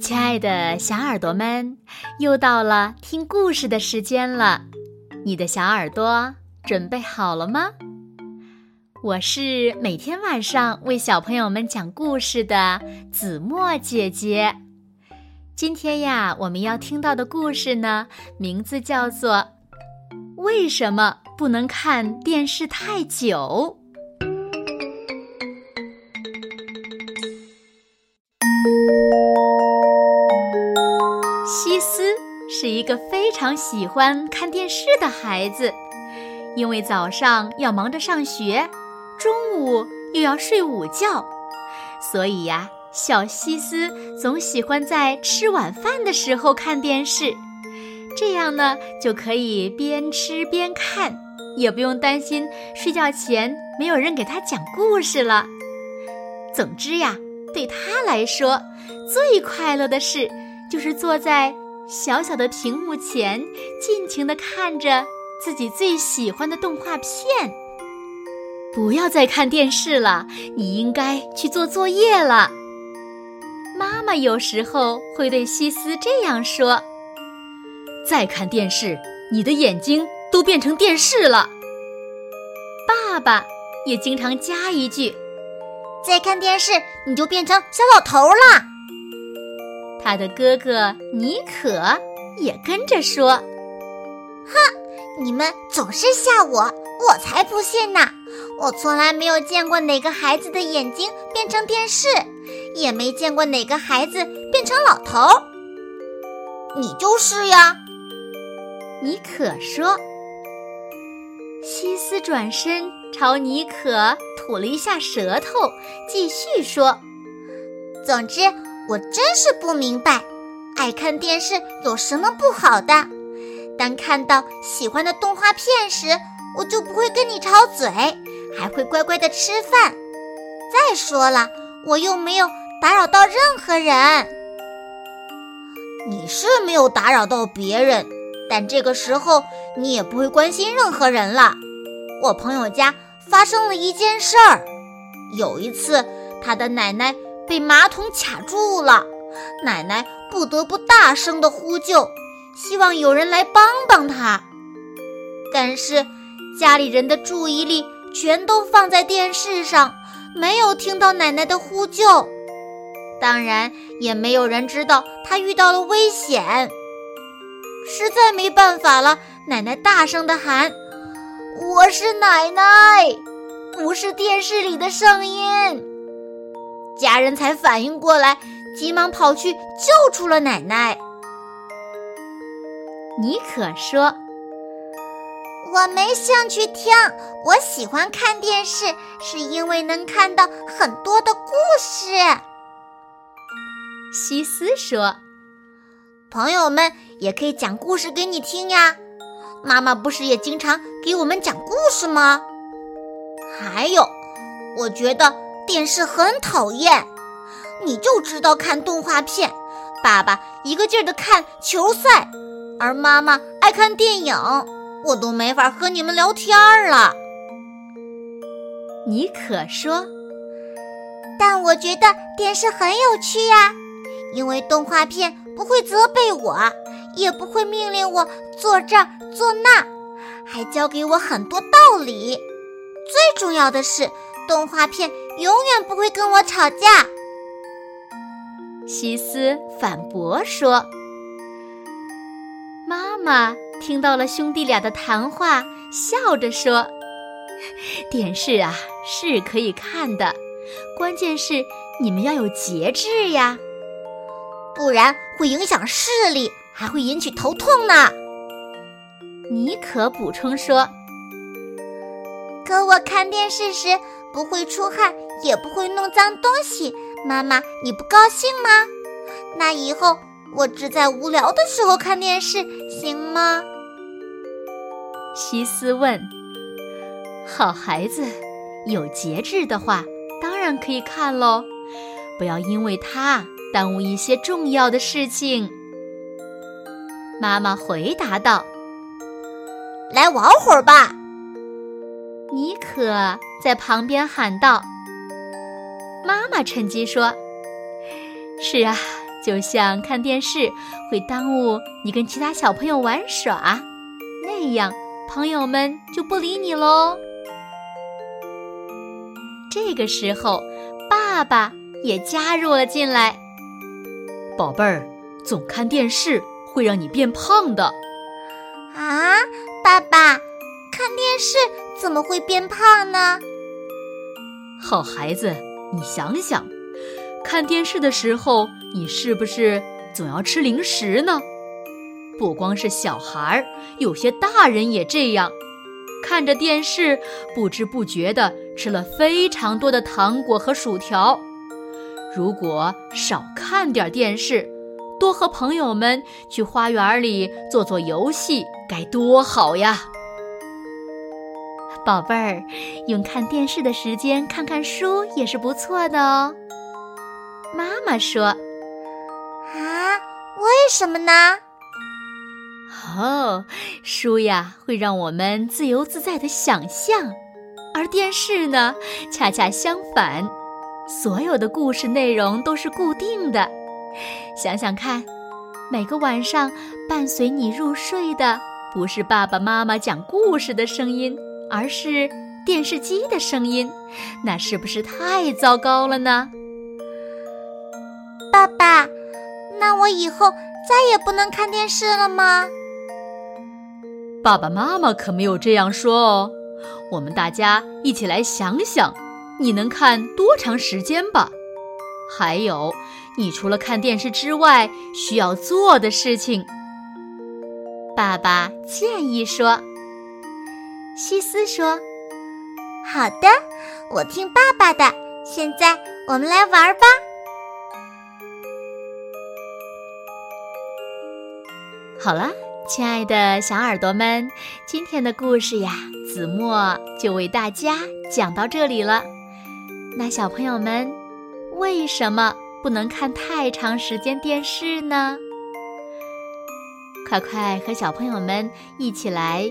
亲爱的小耳朵们，又到了听故事的时间了，你的小耳朵准备好了吗？我是每天晚上为小朋友们讲故事的子墨姐姐。今天呀，我们要听到的故事呢，名字叫做《为什么不能看电视太久》。西斯是一个非常喜欢看电视的孩子，因为早上要忙着上学，中午又要睡午觉，所以呀，小西斯总喜欢在吃晚饭的时候看电视，这样呢就可以边吃边看，也不用担心睡觉前没有人给他讲故事了。总之呀，对他来说，最快乐的事。就是坐在小小的屏幕前，尽情的看着自己最喜欢的动画片。不要再看电视了，你应该去做作业了。妈妈有时候会对西斯这样说：“再看电视，你的眼睛都变成电视了。”爸爸也经常加一句：“再看电视，你就变成小老头了。”他的哥哥尼可也跟着说：“哼，你们总是吓我，我才不信呢！我从来没有见过哪个孩子的眼睛变成电视，也没见过哪个孩子变成老头。你就是呀。”尼可说。西斯转身朝尼可吐了一下舌头，继续说：“总之。”我真是不明白，爱看电视有什么不好的？当看到喜欢的动画片时，我就不会跟你吵嘴，还会乖乖的吃饭。再说了，我又没有打扰到任何人。你是没有打扰到别人，但这个时候你也不会关心任何人了。我朋友家发生了一件事儿，有一次他的奶奶。被马桶卡住了，奶奶不得不大声的呼救，希望有人来帮帮她。但是家里人的注意力全都放在电视上，没有听到奶奶的呼救，当然也没有人知道她遇到了危险。实在没办法了，奶奶大声的喊：“我是奶奶，不是电视里的声音。”家人才反应过来，急忙跑去救出了奶奶。尼可说：“我没兴趣听，我喜欢看电视，是因为能看到很多的故事。”西斯说：“朋友们也可以讲故事给你听呀，妈妈不是也经常给我们讲故事吗？还有，我觉得。”电视很讨厌，你就知道看动画片。爸爸一个劲儿的看球赛，而妈妈爱看电影，我都没法和你们聊天了。尼可说：“但我觉得电视很有趣呀，因为动画片不会责备我，也不会命令我做这做那，还教给我很多道理。最重要的是。”动画片永远不会跟我吵架。西斯反驳说：“妈妈听到了兄弟俩的谈话，笑着说：‘ 电视啊是可以看的，关键是你们要有节制呀，不然会影响视力，还会引起头痛呢。’”尼可补充说：“可我看电视时。”不会出汗，也不会弄脏东西。妈妈，你不高兴吗？那以后我只在无聊的时候看电视，行吗？西斯问。好孩子，有节制的话，当然可以看喽。不要因为他耽误一些重要的事情。妈妈回答道：“来玩会儿吧。”尼可在旁边喊道：“妈妈趁机说，是啊，就像看电视会耽误你跟其他小朋友玩耍，那样朋友们就不理你喽。这个时候，爸爸也加入了进来。宝贝儿，总看电视会让你变胖的。啊，爸爸，看电视怎么会变胖呢？好孩子，你想想，看电视的时候，你是不是总要吃零食呢？不光是小孩儿，有些大人也这样。看着电视，不知不觉地吃了非常多的糖果和薯条。如果少看点电视，多和朋友们去花园里做做游戏，该多好呀！宝贝儿，用看电视的时间看看书也是不错的哦。妈妈说：“啊，为什么呢？”哦，书呀会让我们自由自在的想象，而电视呢，恰恰相反，所有的故事内容都是固定的。想想看，每个晚上伴随你入睡的，不是爸爸妈妈讲故事的声音，而是电视机的声音，那是不是太糟糕了呢？爸爸，那我以后再也不能看电视了吗？爸爸妈妈可没有这样说哦，我们大家一起来想想，你能看多长时间吧？还有，你除了看电视之外需要做的事情。爸爸建议说：“西斯说，好的，我听爸爸的。现在我们来玩吧。”好了。亲爱的小耳朵们，今天的故事呀，子墨就为大家讲到这里了。那小朋友们，为什么不能看太长时间电视呢？快快和小朋友们一起来